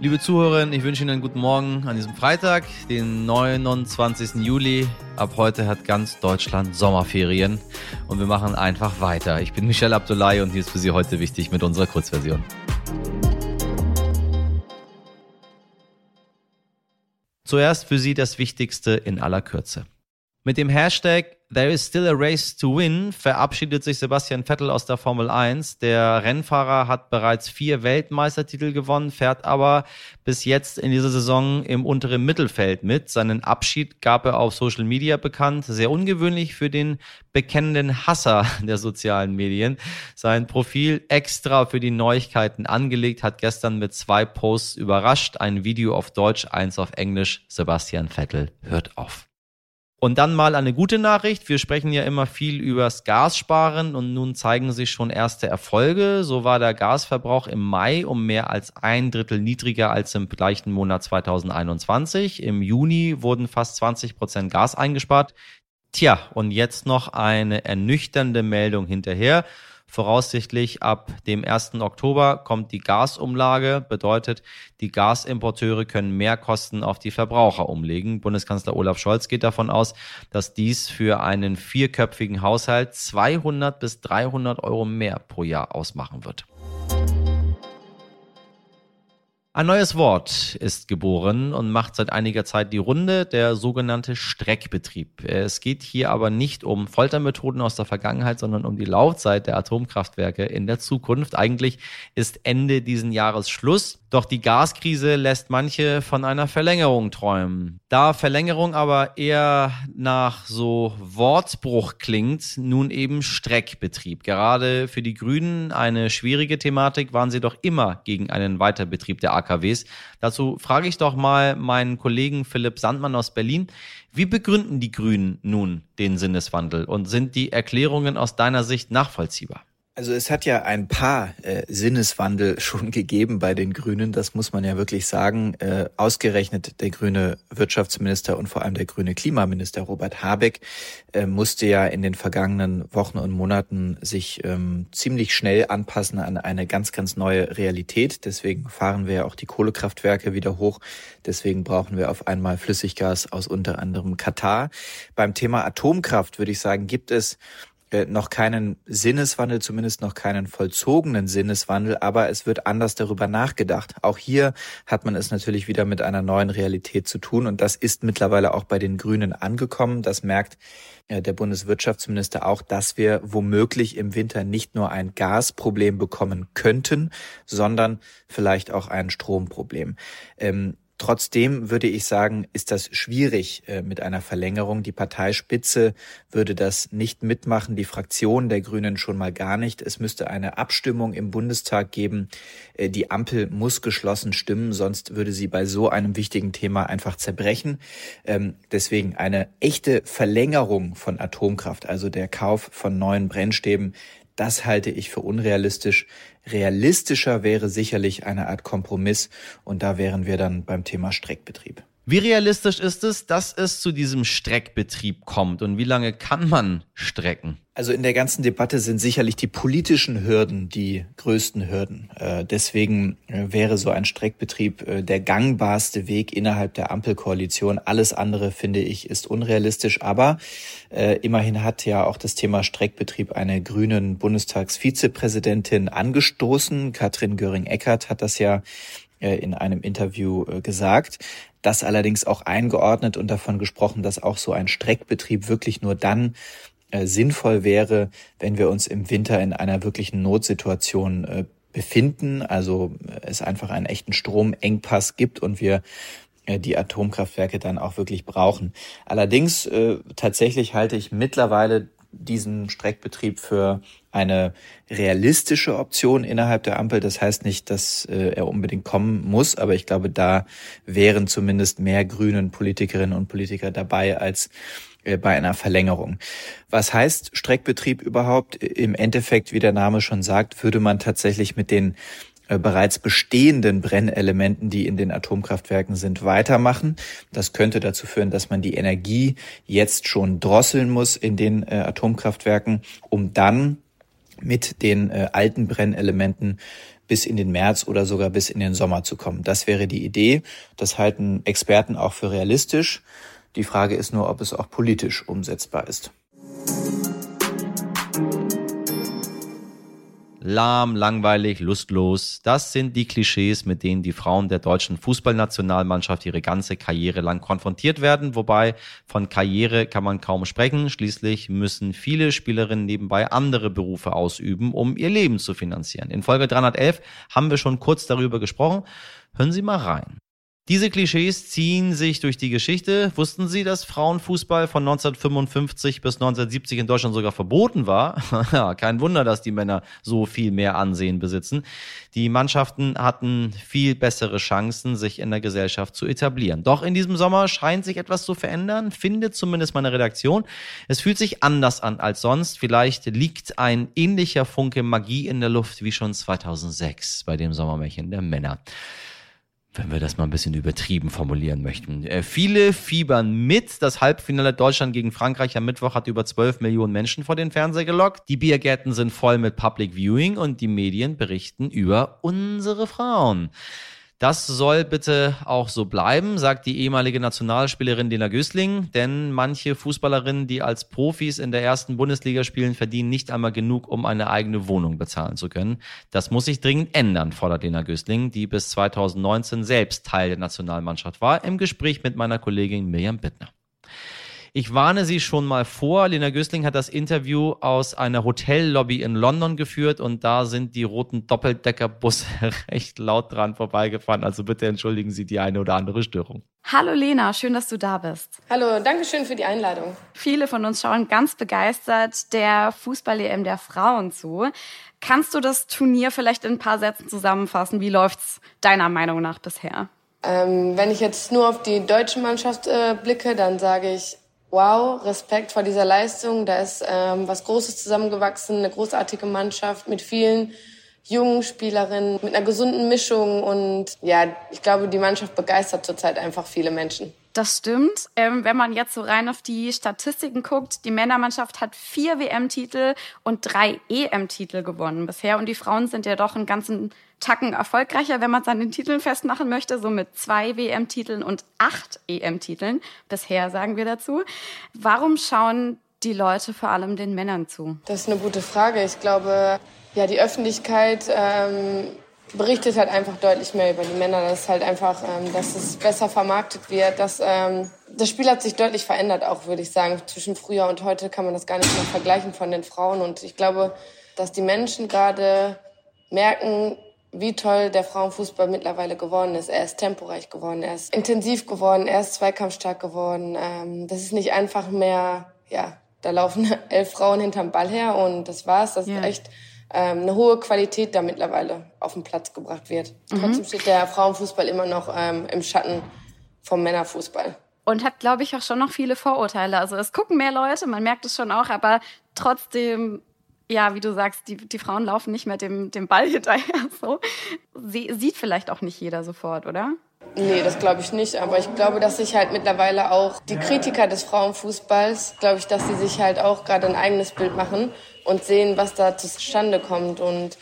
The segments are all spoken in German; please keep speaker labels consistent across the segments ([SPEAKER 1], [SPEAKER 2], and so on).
[SPEAKER 1] Liebe Zuhörerinnen, ich wünsche Ihnen einen guten Morgen an diesem Freitag, den 29. Juli. Ab heute hat ganz Deutschland Sommerferien und wir machen einfach weiter. Ich bin Michelle Abdullahi und hier ist für Sie heute wichtig mit unserer Kurzversion. Zuerst für Sie das Wichtigste in aller Kürze. Mit dem Hashtag There is still a race to win verabschiedet sich Sebastian Vettel aus der Formel 1. Der Rennfahrer hat bereits vier Weltmeistertitel gewonnen, fährt aber bis jetzt in dieser Saison im unteren Mittelfeld mit. Seinen Abschied gab er auf Social Media bekannt. Sehr ungewöhnlich für den bekennenden Hasser der sozialen Medien. Sein Profil extra für die Neuigkeiten angelegt, hat gestern mit zwei Posts überrascht. Ein Video auf Deutsch, eins auf Englisch. Sebastian Vettel hört auf. Und dann mal eine gute Nachricht. Wir sprechen ja immer viel übers Gassparen und nun zeigen sich schon erste Erfolge. So war der Gasverbrauch im Mai um mehr als ein Drittel niedriger als im gleichen Monat 2021. Im Juni wurden fast 20 Prozent Gas eingespart. Tja, und jetzt noch eine ernüchternde Meldung hinterher. Voraussichtlich ab dem 1. Oktober kommt die Gasumlage, bedeutet, die Gasimporteure können mehr Kosten auf die Verbraucher umlegen. Bundeskanzler Olaf Scholz geht davon aus, dass dies für einen vierköpfigen Haushalt 200 bis 300 Euro mehr pro Jahr ausmachen wird. Ein neues Wort ist geboren und macht seit einiger Zeit die Runde, der sogenannte Streckbetrieb. Es geht hier aber nicht um Foltermethoden aus der Vergangenheit, sondern um die Laufzeit der Atomkraftwerke in der Zukunft. Eigentlich ist Ende diesen Jahres Schluss. Doch die Gaskrise lässt manche von einer Verlängerung träumen. Da Verlängerung aber eher nach so Wortbruch klingt, nun eben Streckbetrieb. Gerade für die Grünen eine schwierige Thematik, waren sie doch immer gegen einen Weiterbetrieb der AKWs. Dazu frage ich doch mal meinen Kollegen Philipp Sandmann aus Berlin. Wie begründen die Grünen nun den Sinneswandel und sind die Erklärungen aus deiner Sicht nachvollziehbar?
[SPEAKER 2] Also es hat ja ein paar äh, Sinneswandel schon gegeben bei den Grünen, das muss man ja wirklich sagen. Äh, ausgerechnet der grüne Wirtschaftsminister und vor allem der grüne Klimaminister Robert Habeck äh, musste ja in den vergangenen Wochen und Monaten sich ähm, ziemlich schnell anpassen an eine ganz, ganz neue Realität. Deswegen fahren wir ja auch die Kohlekraftwerke wieder hoch. Deswegen brauchen wir auf einmal Flüssiggas aus unter anderem Katar. Beim Thema Atomkraft würde ich sagen, gibt es äh, noch keinen Sinneswandel, zumindest noch keinen vollzogenen Sinneswandel, aber es wird anders darüber nachgedacht. Auch hier hat man es natürlich wieder mit einer neuen Realität zu tun und das ist mittlerweile auch bei den Grünen angekommen. Das merkt äh, der Bundeswirtschaftsminister auch, dass wir womöglich im Winter nicht nur ein Gasproblem bekommen könnten, sondern vielleicht auch ein Stromproblem. Ähm, Trotzdem würde ich sagen, ist das schwierig äh, mit einer Verlängerung. Die Parteispitze würde das nicht mitmachen, die Fraktion der Grünen schon mal gar nicht. Es müsste eine Abstimmung im Bundestag geben. Äh, die Ampel muss geschlossen stimmen, sonst würde sie bei so einem wichtigen Thema einfach zerbrechen. Ähm, deswegen eine echte Verlängerung von Atomkraft, also der Kauf von neuen Brennstäben, das halte ich für unrealistisch. Realistischer wäre sicherlich eine Art Kompromiss und da wären wir dann beim Thema Streckbetrieb.
[SPEAKER 1] Wie realistisch ist es, dass es zu diesem Streckbetrieb kommt und wie lange kann man strecken?
[SPEAKER 2] Also in der ganzen Debatte sind sicherlich die politischen Hürden die größten Hürden. Äh, deswegen äh, wäre so ein Streckbetrieb äh, der gangbarste Weg innerhalb der Ampelkoalition. Alles andere, finde ich, ist unrealistisch. Aber immerhin hat ja auch das Thema Streckbetrieb eine grünen Bundestagsvizepräsidentin angestoßen. Katrin Göring-Eckardt hat das ja in einem Interview gesagt. Das allerdings auch eingeordnet und davon gesprochen, dass auch so ein Streckbetrieb wirklich nur dann äh, sinnvoll wäre, wenn wir uns im Winter in einer wirklichen Notsituation äh, befinden, also äh, es einfach einen echten Stromengpass gibt und wir äh, die Atomkraftwerke dann auch wirklich brauchen. Allerdings äh, tatsächlich halte ich mittlerweile diesen Streckbetrieb für eine realistische Option innerhalb der Ampel. Das heißt nicht, dass äh, er unbedingt kommen muss, aber ich glaube, da wären zumindest mehr grünen Politikerinnen und Politiker dabei als äh, bei einer Verlängerung. Was heißt Streckbetrieb überhaupt? Im Endeffekt, wie der Name schon sagt, würde man tatsächlich mit den bereits bestehenden Brennelementen, die in den Atomkraftwerken sind, weitermachen. Das könnte dazu führen, dass man die Energie jetzt schon drosseln muss in den äh, Atomkraftwerken, um dann mit den äh, alten Brennelementen bis in den März oder sogar bis in den Sommer zu kommen. Das wäre die Idee. Das halten Experten auch für realistisch. Die Frage ist nur, ob es auch politisch umsetzbar ist.
[SPEAKER 1] Lahm, langweilig, lustlos. Das sind die Klischees, mit denen die Frauen der deutschen Fußballnationalmannschaft ihre ganze Karriere lang konfrontiert werden. Wobei von Karriere kann man kaum sprechen. Schließlich müssen viele Spielerinnen nebenbei andere Berufe ausüben, um ihr Leben zu finanzieren. In Folge 311 haben wir schon kurz darüber gesprochen. Hören Sie mal rein. Diese Klischees ziehen sich durch die Geschichte. Wussten Sie, dass Frauenfußball von 1955 bis 1970 in Deutschland sogar verboten war? kein Wunder, dass die Männer so viel mehr Ansehen besitzen. Die Mannschaften hatten viel bessere Chancen, sich in der Gesellschaft zu etablieren. Doch in diesem Sommer scheint sich etwas zu verändern, findet zumindest meine Redaktion. Es fühlt sich anders an als sonst. Vielleicht liegt ein ähnlicher Funke Magie in der Luft wie schon 2006 bei dem Sommermärchen der Männer wenn wir das mal ein bisschen übertrieben formulieren möchten. Äh, viele fiebern mit. Das Halbfinale Deutschland gegen Frankreich am Mittwoch hat über 12 Millionen Menschen vor den Fernseher gelockt. Die Biergärten sind voll mit Public Viewing und die Medien berichten über unsere Frauen. Das soll bitte auch so bleiben, sagt die ehemalige Nationalspielerin Lena Gößling, denn manche Fußballerinnen, die als Profis in der ersten Bundesliga spielen, verdienen nicht einmal genug, um eine eigene Wohnung bezahlen zu können. Das muss sich dringend ändern, fordert Lena Gößling, die bis 2019 selbst Teil der Nationalmannschaft war, im Gespräch mit meiner Kollegin Mirjam Bittner. Ich warne Sie schon mal vor. Lena Gößling hat das Interview aus einer Hotellobby in London geführt und da sind die roten Doppeldeckerbusse recht laut dran vorbeigefahren. Also bitte entschuldigen Sie die eine oder andere Störung.
[SPEAKER 3] Hallo Lena, schön, dass du da bist.
[SPEAKER 4] Hallo, danke schön für die Einladung.
[SPEAKER 3] Viele von uns schauen ganz begeistert der Fußball-EM der Frauen zu. Kannst du das Turnier vielleicht in ein paar Sätzen zusammenfassen? Wie läuft's deiner Meinung nach bisher?
[SPEAKER 4] Ähm, wenn ich jetzt nur auf die deutsche Mannschaft äh, blicke, dann sage ich, wow, Respekt vor dieser Leistung. Da ist ähm, was Großes zusammengewachsen, eine großartige Mannschaft mit vielen jungen Spielerinnen, mit einer gesunden Mischung. Und ja, ich glaube, die Mannschaft begeistert zurzeit einfach viele Menschen.
[SPEAKER 3] Das stimmt. Ähm, wenn man jetzt so rein auf die Statistiken guckt, die Männermannschaft hat vier WM-Titel und drei EM-Titel gewonnen bisher. Und die Frauen sind ja doch einen ganzen Tacken erfolgreicher, wenn man es an den Titeln festmachen möchte, so mit zwei WM-Titeln und acht EM-Titeln. Bisher sagen wir dazu. Warum schauen die Leute vor allem den Männern zu?
[SPEAKER 4] Das ist eine gute Frage. Ich glaube, ja, die Öffentlichkeit ähm, berichtet halt einfach deutlich mehr über die Männer. Das ist halt einfach, ähm, dass es besser vermarktet wird. Dass, ähm, das Spiel hat sich deutlich verändert, auch würde ich sagen. Zwischen früher und heute kann man das gar nicht mehr vergleichen von den Frauen. Und ich glaube, dass die Menschen gerade merken, wie toll der Frauenfußball mittlerweile geworden ist. Er ist temporeich geworden, er ist intensiv geworden, er ist zweikampfstark geworden. Ähm, das ist nicht einfach mehr, ja, da laufen elf Frauen hinterm Ball her und das war's. Das ja. ist echt ähm, eine hohe Qualität da mittlerweile auf den Platz gebracht wird. Mhm. Trotzdem steht der Frauenfußball immer noch ähm, im Schatten vom Männerfußball.
[SPEAKER 3] Und hat, glaube ich, auch schon noch viele Vorurteile. Also es gucken mehr Leute, man merkt es schon auch, aber trotzdem ja, wie du sagst, die, die Frauen laufen nicht mehr dem, dem Ball hinterher. So. Sie, sieht vielleicht auch nicht jeder sofort, oder?
[SPEAKER 4] Nee, das glaube ich nicht. Aber ich glaube, dass sich halt mittlerweile auch die Kritiker des Frauenfußballs, glaube ich, dass sie sich halt auch gerade ein eigenes Bild machen und sehen, was da zustande kommt. Und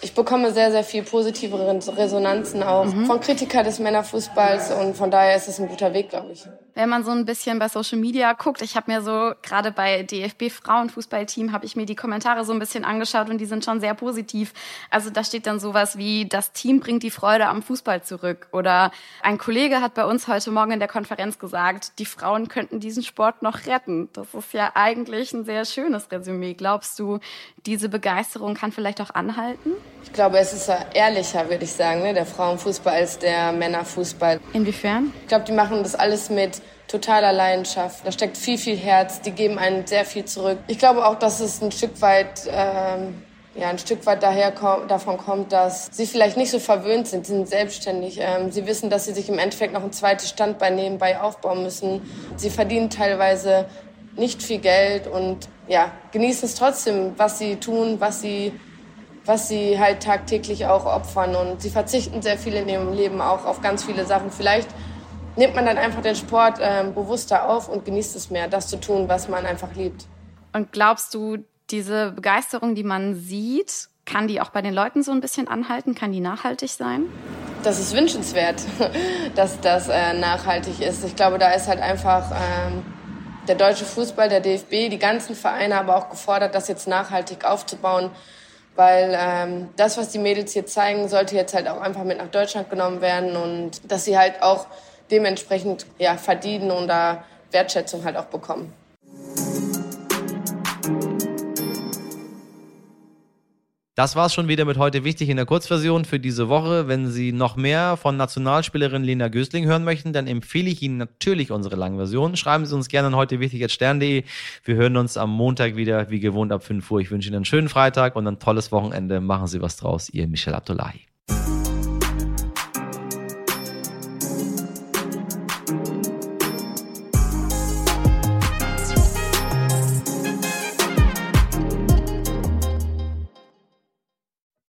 [SPEAKER 4] ich bekomme sehr, sehr viel positive Resonanzen auch mhm. von Kritikern des Männerfußballs und von daher ist es ein guter Weg, glaube ich.
[SPEAKER 3] Wenn man so ein bisschen bei Social Media guckt, ich habe mir so gerade bei DFB Frauenfußballteam habe ich mir die Kommentare so ein bisschen angeschaut und die sind schon sehr positiv. Also da steht dann sowas wie das Team bringt die Freude am Fußball zurück oder ein Kollege hat bei uns heute Morgen in der Konferenz gesagt, die Frauen könnten diesen Sport noch retten. Das ist ja eigentlich ein sehr schönes Resümee. Glaubst du, diese Begeisterung kann vielleicht auch anhalten?
[SPEAKER 4] Ich glaube, es ist ehrlicher, würde ich sagen, ne, der Frauenfußball als der Männerfußball.
[SPEAKER 3] Inwiefern?
[SPEAKER 4] Ich glaube, die machen das alles mit totaler Leidenschaft. Da steckt viel, viel Herz. Die geben einen sehr viel zurück. Ich glaube auch, dass es ein Stück weit, ähm, ja, ein Stück weit daher kommt, davon kommt, dass sie vielleicht nicht so verwöhnt sind. Sie sind selbstständig. Ähm, sie wissen, dass sie sich im Endeffekt noch ein zweites Standbein nebenbei aufbauen müssen. Sie verdienen teilweise nicht viel Geld und ja, genießen es trotzdem, was sie tun, was sie was sie halt tagtäglich auch opfern. Und sie verzichten sehr viel in ihrem Leben auch auf ganz viele Sachen. Vielleicht nimmt man dann einfach den Sport äh, bewusster auf und genießt es mehr, das zu tun, was man einfach liebt.
[SPEAKER 3] Und glaubst du, diese Begeisterung, die man sieht, kann die auch bei den Leuten so ein bisschen anhalten? Kann die nachhaltig sein?
[SPEAKER 4] Das ist wünschenswert, dass das äh, nachhaltig ist. Ich glaube, da ist halt einfach ähm, der deutsche Fußball, der DFB, die ganzen Vereine aber auch gefordert, das jetzt nachhaltig aufzubauen. Weil ähm, das, was die Mädels hier zeigen, sollte jetzt halt auch einfach mit nach Deutschland genommen werden und dass sie halt auch dementsprechend ja, verdienen und da Wertschätzung halt auch bekommen.
[SPEAKER 1] Das war's schon wieder mit heute wichtig in der Kurzversion für diese Woche. Wenn Sie noch mehr von Nationalspielerin Lena Gößling hören möchten, dann empfehle ich Ihnen natürlich unsere Langversion. Schreiben Sie uns gerne an heute wichtig at stern.de. Wir hören uns am Montag wieder, wie gewohnt ab 5 Uhr. Ich wünsche Ihnen einen schönen Freitag und ein tolles Wochenende. Machen Sie was draus. Ihr Michel Abdullahi.